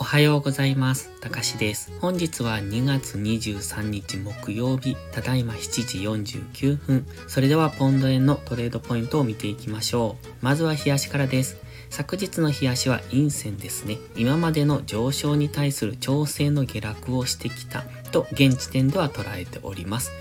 おはようございます。たかしです。本日は2月23日木曜日、ただいま7時49分。それではポンド円のトレードポイントを見ていきましょう。まずは冷やしからです。昨日の冷やしは陰線ですね。今までの上昇に対する調整の下落をしてきたと現時点では捉えております。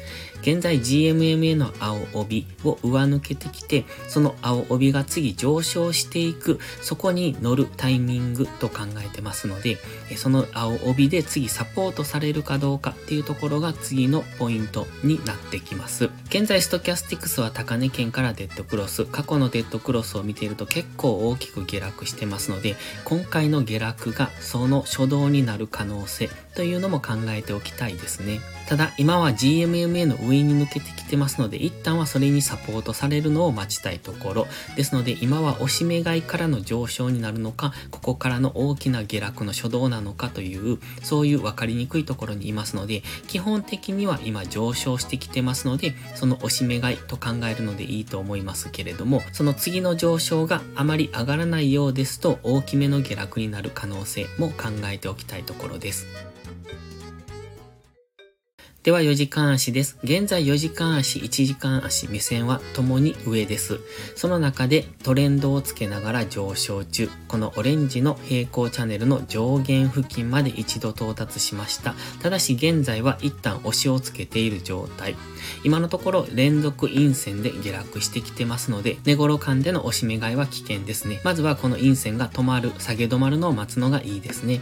現在 GMMA の青帯を上抜けてきて、その青帯が次上昇していく、そこに乗るタイミングと考えてますので、その青帯で次サポートされるかどうかっていうところが次のポイントになってきます。現在ストキャスティクスは高値圏からデッドクロス、過去のデッドクロスを見ていると結構大きく下落してますので、今回の下落がその初動になる可能性というのも考えておきたいですね。ただ今は GMMA の上に抜けてきてますので、一旦はそれにサポートされるのを待ちたいところ。ですので今は押し目買いからの上昇になるのか、ここからの大きな下落の初動なのかという、そういう分かりにくいところにいますので、基本的には今上昇してきてますので、その押し目買いと考えるのでいいと思いますけれども、その次の上昇があまり上がらないようですと、大きめの下落になる可能性も考えておきたいところです。では4時間足です。現在4時間足、1時間足、目線は共に上です。その中でトレンドをつけながら上昇中。このオレンジの平行チャンネルの上限付近まで一度到達しました。ただし現在は一旦押しをつけている状態。今のところ連続陰線で下落してきてますので、寝頃間での押し目買いは危険ですね。まずはこの陰線が止まる、下げ止まるのを待つのがいいですね。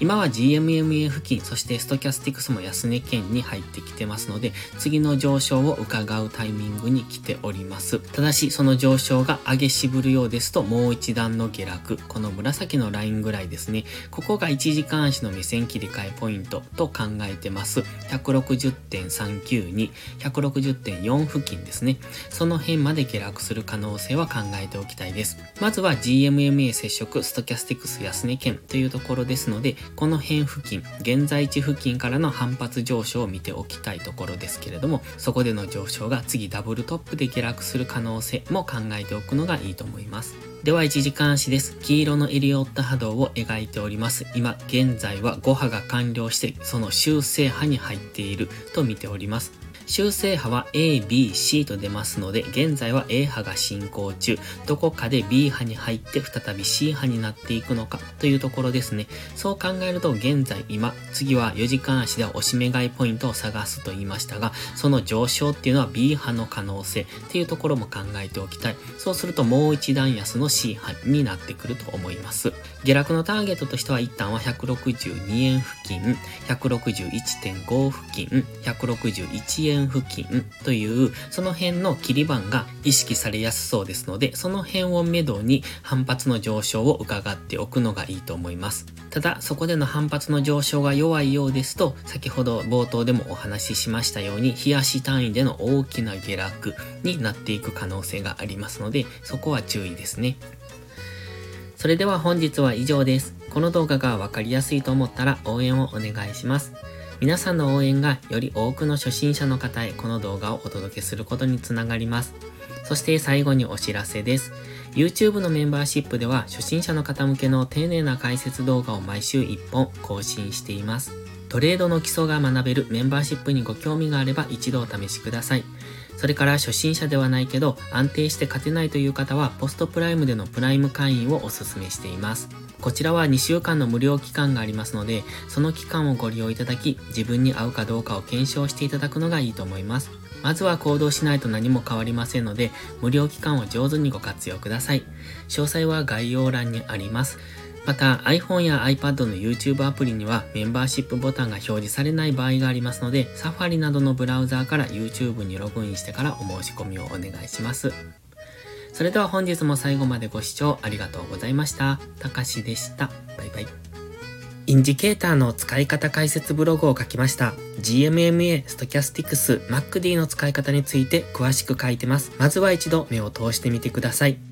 今は GMMA 付近、そしてストキャスティクスも安値圏に入ってきてますので、次の上昇を伺うタイミングに来ております。ただし、その上昇が上げ渋るようですと、もう一段の下落、この紫のラインぐらいですね。ここが1時間足の目線切り替えポイントと考えてます。160.392、160.4付近ですね。その辺まで下落する可能性は考えておきたいです。まずは GMMA 接触、ストキャスティクス安値圏というところですので、でこの辺付近、現在地付近からの反発上昇を見ておきたいところですけれども、そこでの上昇が次ダブルトップで下落する可能性も考えておくのがいいと思います。では1時間足です。黄色のエリオット波動を描いております。今、現在は5波が完了して、その修正波に入っていると見ております。修正波は A、B、C と出ますので、現在は A 波が進行中、どこかで B 波に入って再び C 波になっていくのかというところですね。そう考えると現在今、次は4時間足では押し目買いポイントを探すと言いましたが、その上昇っていうのは B 波の可能性っていうところも考えておきたい。そうするともう一段安の C 波になってくると思います。下落のターゲットとしては一旦は162円付近、161.5付近、161円付近という、その辺の切り板が意識されやすそうですので、その辺をめどに反発の上昇を伺っておくのがいいと思います。ただ、そこでの反発の上昇が弱いようですと、先ほど冒頭でもお話ししましたように、冷やし単位での大きな下落になっていく可能性がありますので、そこは注意ですね。それでは本日は以上です。この動画がわかりやすいと思ったら応援をお願いします。皆さんの応援がより多くの初心者の方へこの動画をお届けすることにつながります。そして最後にお知らせです。YouTube のメンバーシップでは初心者の方向けの丁寧な解説動画を毎週1本更新しています。トレードの基礎が学べるメンバーシップにご興味があれば一度お試しください。それから初心者ではないけど安定して勝てないという方はポストプライムでのプライム会員をお勧めしています。こちらは2週間の無料期間がありますので、その期間をご利用いただき、自分に合うかどうかを検証していただくのがいいと思います。まずは行動しないと何も変わりませんので、無料期間を上手にご活用ください。詳細は概要欄にあります。また iPhone や iPad の YouTube アプリにはメンバーシップボタンが表示されない場合がありますので、Safari などのブラウザーから YouTube にログインしてからお申し込みをお願いします。それでは本日も最後までご視聴ありがとうございました。たかしでした。バイバイ。インジケーターの使い方解説ブログを書きました。GMMA、ストキャスティクス、 MACD の使い方について詳しく書いてます。まずは一度目を通してみてください。